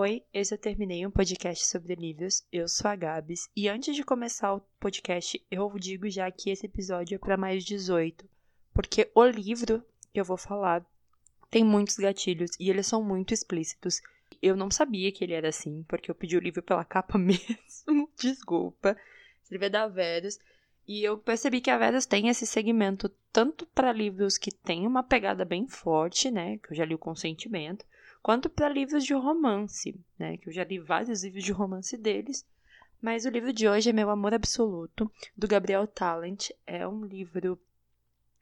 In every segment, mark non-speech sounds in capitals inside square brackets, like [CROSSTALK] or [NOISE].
Oi, esse eu terminei um podcast sobre livros. Eu sou a Gabs e antes de começar o podcast, eu digo já que esse episódio é para mais 18, porque o livro que eu vou falar tem muitos gatilhos e eles são muito explícitos. Eu não sabia que ele era assim, porque eu pedi o livro pela [LAUGHS] capa mesmo. Desculpa. Livro é da Verus. E eu percebi que a Verus tem esse segmento tanto para livros que tem uma pegada bem forte, né? Que eu já li o Consentimento, quanto para livros de romance, né? Que eu já li vários livros de romance deles. Mas o livro de hoje é Meu Amor Absoluto, do Gabriel Talent. É um livro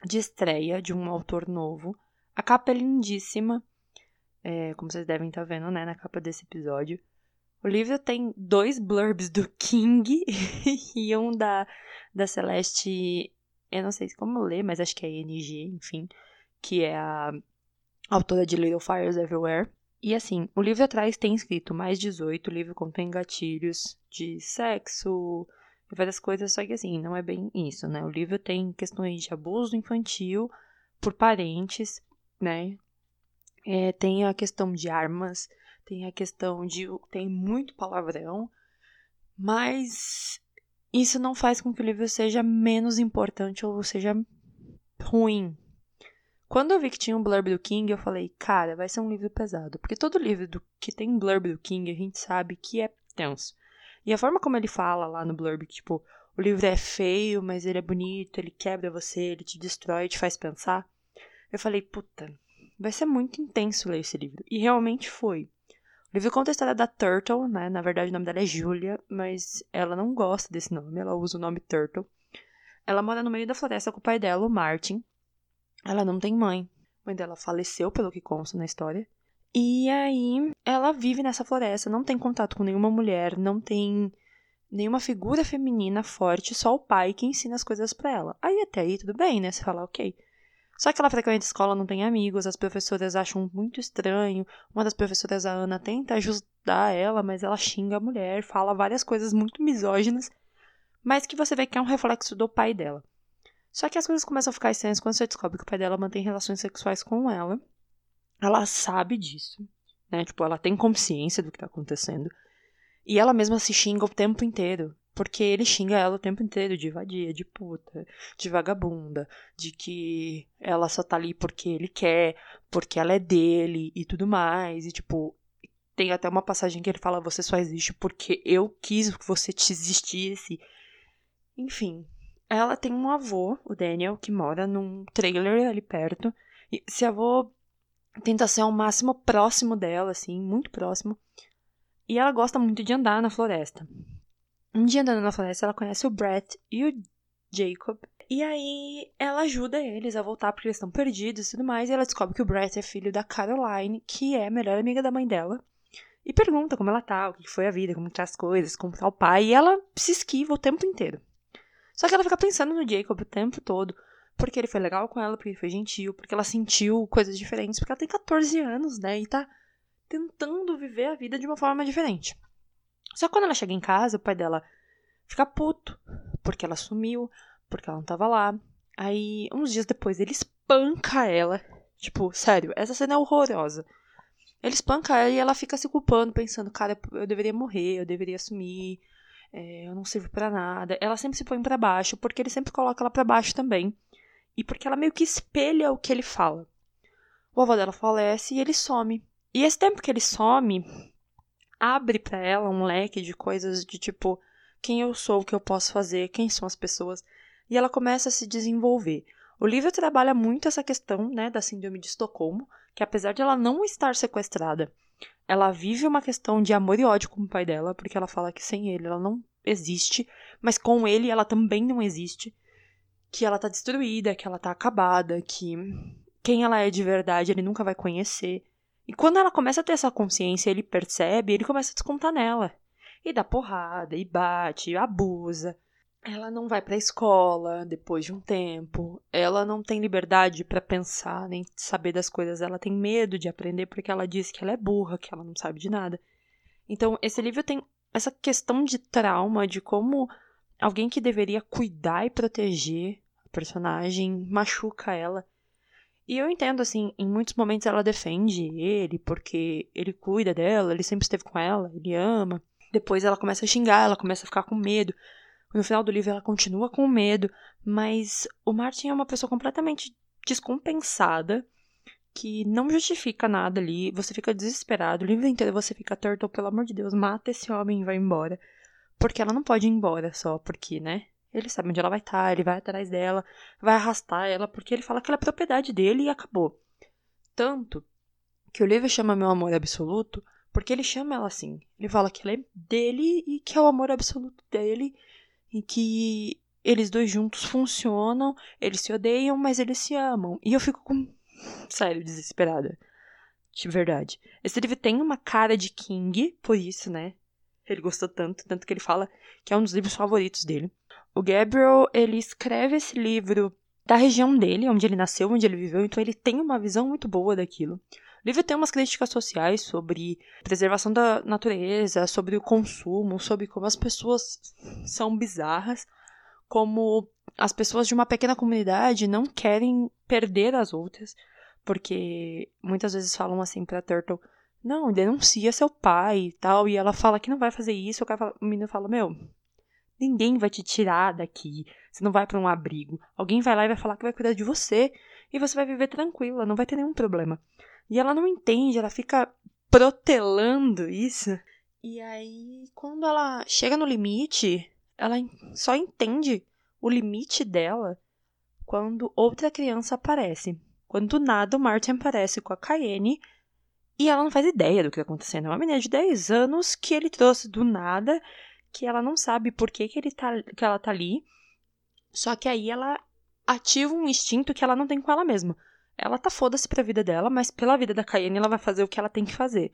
de estreia de um autor novo. A capa é lindíssima, é, como vocês devem estar tá vendo, né, na capa desse episódio. O livro tem dois blurbs do [LAUGHS] King e um da, da Celeste, eu não sei como ler, mas acho que é NG, enfim, que é a autora de Little Fires Everywhere. E assim, o livro atrás tem escrito mais 18, o livro contém gatilhos de sexo e várias coisas, só que assim, não é bem isso, né? O livro tem questões de abuso infantil por parentes, né? É, tem a questão de armas, tem a questão de. tem muito palavrão, mas isso não faz com que o livro seja menos importante ou seja ruim. Quando eu vi que tinha um blurb do King, eu falei, cara, vai ser um livro pesado. Porque todo livro do, que tem blurb do King, a gente sabe que é tenso. E a forma como ele fala lá no blurb, tipo, o livro é feio, mas ele é bonito, ele quebra você, ele te destrói, te faz pensar. Eu falei, puta, vai ser muito intenso ler esse livro. E realmente foi. O livro conta a história da Turtle, né? Na verdade, o nome dela é Julia, mas ela não gosta desse nome, ela usa o nome Turtle. Ela mora no meio da floresta com o pai dela, o Martin. Ela não tem mãe. A mãe dela faleceu, pelo que consta na história. E aí, ela vive nessa floresta, não tem contato com nenhuma mulher, não tem nenhuma figura feminina forte, só o pai que ensina as coisas para ela. Aí até aí tudo bem, né? Você fala, ok. Só que ela frequenta escola, não tem amigos, as professoras acham muito estranho. Uma das professoras, a Ana, tenta ajudar ela, mas ela xinga a mulher, fala várias coisas muito misóginas, mas que você vê que é um reflexo do pai dela. Só que as coisas começam a ficar estranhas quando você descobre que o pai dela mantém relações sexuais com ela. Ela sabe disso, né? Tipo, ela tem consciência do que tá acontecendo. E ela mesma se xinga o tempo inteiro. Porque ele xinga ela o tempo inteiro de vadia, de puta, de vagabunda, de que ela só tá ali porque ele quer, porque ela é dele e tudo mais. E tipo, tem até uma passagem que ele fala: Você só existe porque eu quis que você te existisse. Enfim, ela tem um avô, o Daniel, que mora num trailer ali perto. E esse avô tenta ser ao máximo próximo dela, assim, muito próximo. E ela gosta muito de andar na floresta. Um dia andando na floresta, ela conhece o Brett e o Jacob. E aí ela ajuda eles a voltar porque eles estão perdidos e tudo mais. E ela descobre que o Brett é filho da Caroline, que é a melhor amiga da mãe dela. E pergunta como ela tá, o que foi a vida, como tá as coisas, como tá o pai. E ela se esquiva o tempo inteiro. Só que ela fica pensando no Jacob o tempo todo. Porque ele foi legal com ela, porque ele foi gentil, porque ela sentiu coisas diferentes. Porque ela tem 14 anos, né? E tá tentando viver a vida de uma forma diferente. Só que quando ela chega em casa, o pai dela fica puto, porque ela sumiu, porque ela não tava lá. Aí, uns dias depois, ele espanca ela. Tipo, sério, essa cena é horrorosa. Ele espanca ela e ela fica se culpando, pensando, cara, eu deveria morrer, eu deveria sumir, é, eu não sirvo para nada. Ela sempre se põe para baixo, porque ele sempre coloca ela para baixo também. E porque ela meio que espelha o que ele fala. O avô dela falece e ele some. E esse tempo que ele some, abre para ela um leque de coisas de tipo quem eu sou, o que eu posso fazer, quem são as pessoas, e ela começa a se desenvolver. O livro trabalha muito essa questão, né, da síndrome de Estocolmo, que apesar de ela não estar sequestrada, ela vive uma questão de amor e ódio com o pai dela, porque ela fala que sem ele ela não existe, mas com ele ela também não existe, que ela tá destruída, que ela tá acabada, que quem ela é de verdade ele nunca vai conhecer. E quando ela começa a ter essa consciência, ele percebe, ele começa a descontar nela. E dá porrada, e bate, e abusa. Ela não vai pra escola depois de um tempo. Ela não tem liberdade para pensar, nem saber das coisas. Ela tem medo de aprender porque ela diz que ela é burra, que ela não sabe de nada. Então, esse livro tem essa questão de trauma, de como alguém que deveria cuidar e proteger a personagem machuca ela E eu entendo, assim, em muitos momentos ela defende ele, porque ele cuida dela, ele sempre esteve com ela, ele ama. Depois ela começa a xingar, ela começa a ficar com medo. No final do livro ela continua com medo, mas o Martin é uma pessoa completamente descompensada, que não justifica nada ali. Você fica desesperado, o livro inteiro você fica Turtle, pelo amor de Deus, mata esse homem e vai embora. Porque ela não pode ir embora só porque, né? Ele sabe onde ela vai estar, ele vai atrás dela, vai arrastar ela, porque ele fala que ela é propriedade dele e acabou. Tanto que o livro chama Meu Amor Absoluto, porque ele chama ela assim. Ele fala que ela é dele e que é o amor absoluto dele que eles dois juntos funcionam, eles se odeiam, mas eles se amam. E eu fico com. Sério, desesperada. De verdade. Esse livro tem uma cara de King, por isso, né? Ele gostou tanto, tanto que ele fala que é um dos livros favoritos dele. O Gabriel, ele escreve esse livro da região dele, onde ele nasceu, onde ele viveu, então ele tem uma visão muito boa daquilo. O livro tem umas críticas sociais sobre preservação da natureza, sobre o consumo, sobre como as pessoas são bizarras, como as pessoas de uma pequena comunidade não querem perder as outras, porque muitas vezes falam assim para Turtle: "Não, denuncia seu pai" e tal, e ela fala que não vai fazer isso, o, cara fala, o menino fala: "Meu, Ninguém vai te tirar daqui. Você não vai para um abrigo. Alguém vai lá e vai falar que vai cuidar de você e você vai viver tranquila, não vai ter nenhum problema. E ela não entende, ela fica protelando isso. E aí, quando ela chega no limite, ela só entende o limite dela quando outra criança aparece. Quando do nada o Martin aparece com a Cayenne e ela não faz ideia do que está acontecendo. É uma menina de 10 anos que ele trouxe do nada que ela não sabe por que, que, ele tá, que ela tá ali. Só que aí ela ativa um instinto que ela não tem com ela mesma. Ela tá foda-se pra vida dela, mas pela vida da Cayenne ela vai fazer o que ela tem que fazer.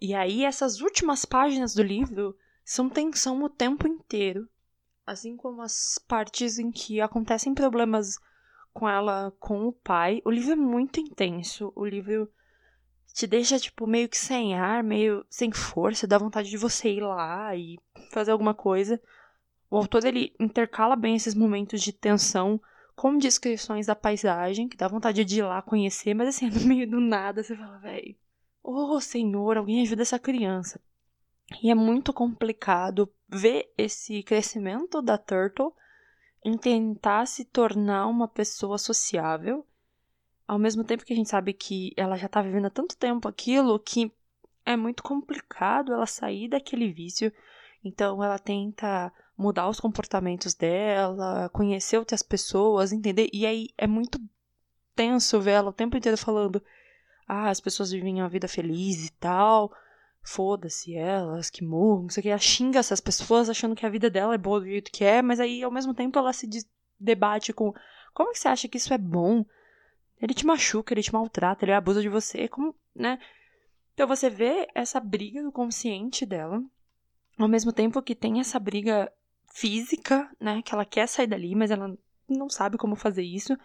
E aí essas últimas páginas do livro são tensão o tempo inteiro. Assim como as partes em que acontecem problemas com ela, com o pai. O livro é muito intenso. O livro te deixa, tipo, meio que sem ar, meio sem força, dá vontade de você ir lá e fazer alguma coisa. O autor, ele intercala bem esses momentos de tensão com descrições da paisagem, que dá vontade de ir lá conhecer, mas assim, [LAUGHS] no meio do nada, você fala, velho, ô oh, senhor, alguém ajuda essa criança. E é muito complicado ver esse crescimento da Turtle em tentar se tornar uma pessoa sociável ao mesmo tempo que a gente sabe que ela já tá vivendo há tanto tempo aquilo que é muito complicado ela sair daquele vício. Então ela tenta mudar os comportamentos dela, conhecer outras pessoas, entender? E aí é muito tenso ver ela o tempo inteiro falando: "Ah, as pessoas vivem uma vida feliz e tal. Foda-se elas, que morram, não sei o que. Ela xinga essas pessoas achando que a vida dela é boa do jeito que é, mas aí ao mesmo tempo ela se debate com como que você acha que isso é bom? Ele te machuca, ele te maltrata, ele abusa de você, como, né? Então você vê essa briga do consciente dela, ao mesmo tempo que tem essa briga física, né? Que ela quer sair dali, mas ela não sabe como fazer isso.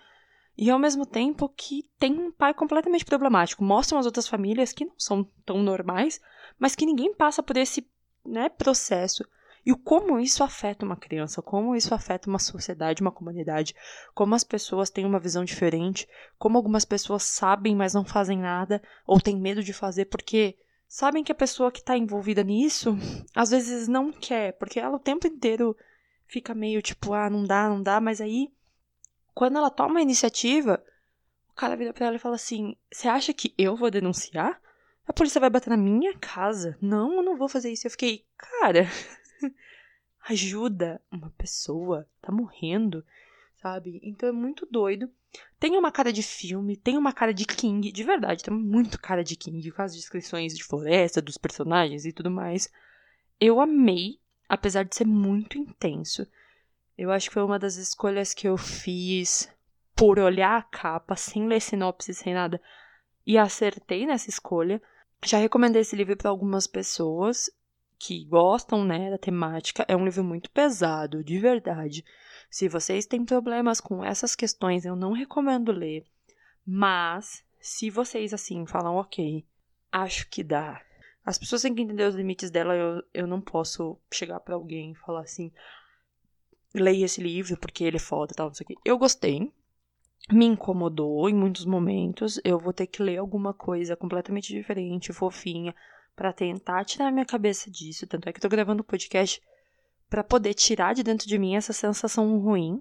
E ao mesmo tempo que tem um pai completamente problemático. Mostram as outras famílias que não são tão normais, mas que ninguém passa por esse né, processo. E como isso afeta uma criança, como isso afeta uma sociedade, uma comunidade, como as pessoas têm uma visão diferente, como algumas pessoas sabem, mas não fazem nada, ou têm medo de fazer porque sabem que a pessoa que está envolvida nisso às vezes não quer, porque ela o tempo inteiro fica meio tipo, ah, não dá, não dá, mas aí quando ela toma a iniciativa, o cara vira pra ela e fala assim: Você acha que eu vou denunciar? A polícia vai bater na minha casa? Não, eu não vou fazer isso. Eu fiquei, cara, [LAUGHS] ajuda uma pessoa, tá morrendo, sabe? Então é muito doido. Tem uma cara de filme, tem uma cara de King, de verdade, tem muito cara de King, com as descrições de floresta, dos personagens e tudo mais. Eu amei, apesar de ser muito intenso. Eu acho que foi uma das escolhas que eu fiz por olhar a capa, sem ler sinopse, sem nada, e acertei nessa escolha. Já recomendei esse livro para algumas pessoas que gostam, né, da temática, é um livro muito pesado, de verdade. Se vocês têm problemas com essas questões, eu não recomendo ler. Mas, se vocês, assim, falam, ok, acho que dá. As pessoas têm que entender os limites dela. Eu, eu não posso chegar para alguém e falar assim, leia esse livro porque ele é foda tal, não sei o quê. Eu gostei. me incomodou em muitos momentos. Eu vou ter que ler alguma coisa completamente diferente, fofinha, para tentar tirar minha cabeça disso. Tanto é que eu tô gravando o um podcast para poder tirar de dentro de mim essa sensação ruim,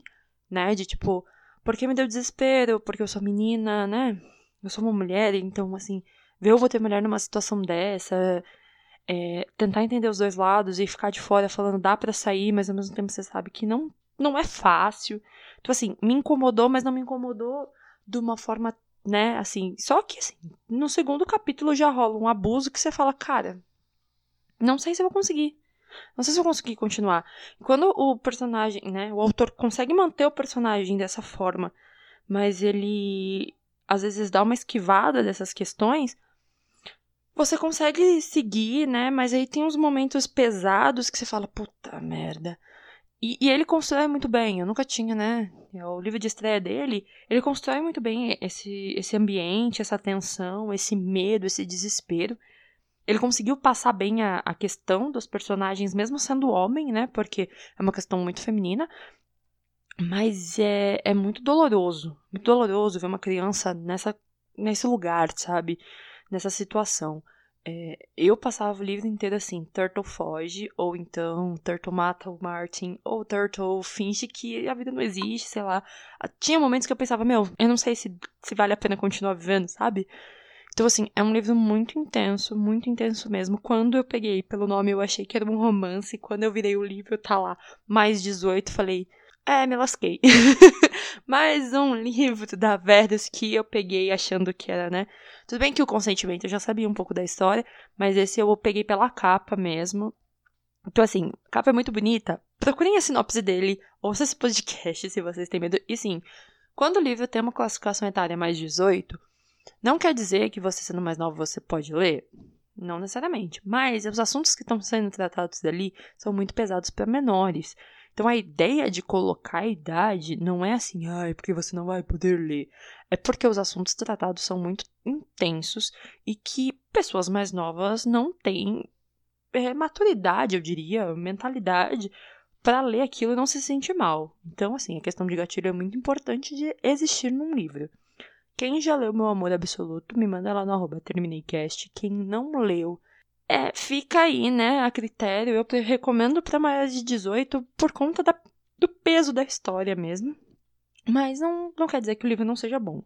né? De tipo, porque me deu desespero, porque eu sou menina, né? Eu sou uma mulher, então, assim, ver eu vou ter mulher numa situação dessa, é, tentar entender os dois lados e ficar de fora falando dá para sair, mas ao mesmo tempo você sabe que não, não é fácil. Então, assim, me incomodou, mas não me incomodou de uma forma, né, assim. Só que, assim, no segundo capítulo já rola um abuso que você fala, cara, não sei se eu vou conseguir. Não sei se eu vou conseguir continuar. Quando o personagem, né, o autor consegue manter o personagem dessa forma, mas ele às vezes dá uma esquivada dessas questões, você consegue seguir, né? Mas aí tem uns momentos pesados que você fala, puta merda. E, e, ele constrói muito bem. Eu nunca tinha, né? É o livro de estreia dele, ele constrói muito bem esse, esse ambiente, essa tensão, esse medo, esse desespero. Ele conseguiu passar bem a, a questão dos personagens, mesmo sendo homem, né? Porque é uma questão muito feminina. Mas é, é muito doloroso. Muito doloroso ver uma criança nessa, nesse lugar, sabe? Nessa situação. É, eu passava o livro inteiro assim: Turtle foge, ou então Turtle mata o Martin, ou Turtle finge que a vida não existe, sei lá. Tinha momentos que eu pensava: meu, eu não sei se, se vale a pena continuar vivendo, sabe? Então, assim, é um livro muito intenso, muito intenso mesmo. Quando eu peguei pelo nome, eu achei que era um romance. Quando eu virei o livro, tá lá, mais 18, falei, é, me lasquei. [LAUGHS] Mais um livro da Verdes que eu peguei achando que era, né? Tudo bem que o consentimento eu já sabia um pouco da história, mas esse eu peguei pela capa mesmo. Então, assim, a capa é muito bonita. Procurem a sinopse dele, ouça esse podcast se vocês têm medo. E sim, quando o livro tem uma classificação etária mais 18, não quer dizer que você sendo mais novo você pode ler. Não necessariamente. Mas os assuntos que estão sendo tratados dali são muito pesados para menores. Então a ideia de colocar a idade não é assim, ai, porque você não vai poder ler. É porque os assuntos tratados são muito intensos e que pessoas mais novas não têm é, maturidade, eu diria, mentalidade para ler aquilo e não se sentir mal. Então, assim, a questão de gatilho é muito importante de existir num livro. Quem já leu Meu Amor Absoluto, me manda lá no arroba termineicast. Quem não leu, é, fica aí, né, a critério. Eu recomendo para maiores de 18 por conta da, do peso da história mesmo. Mas não, não quer dizer que o livro não seja bom.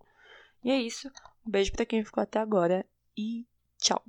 E é isso. Um beijo para quem ficou até agora e tchau.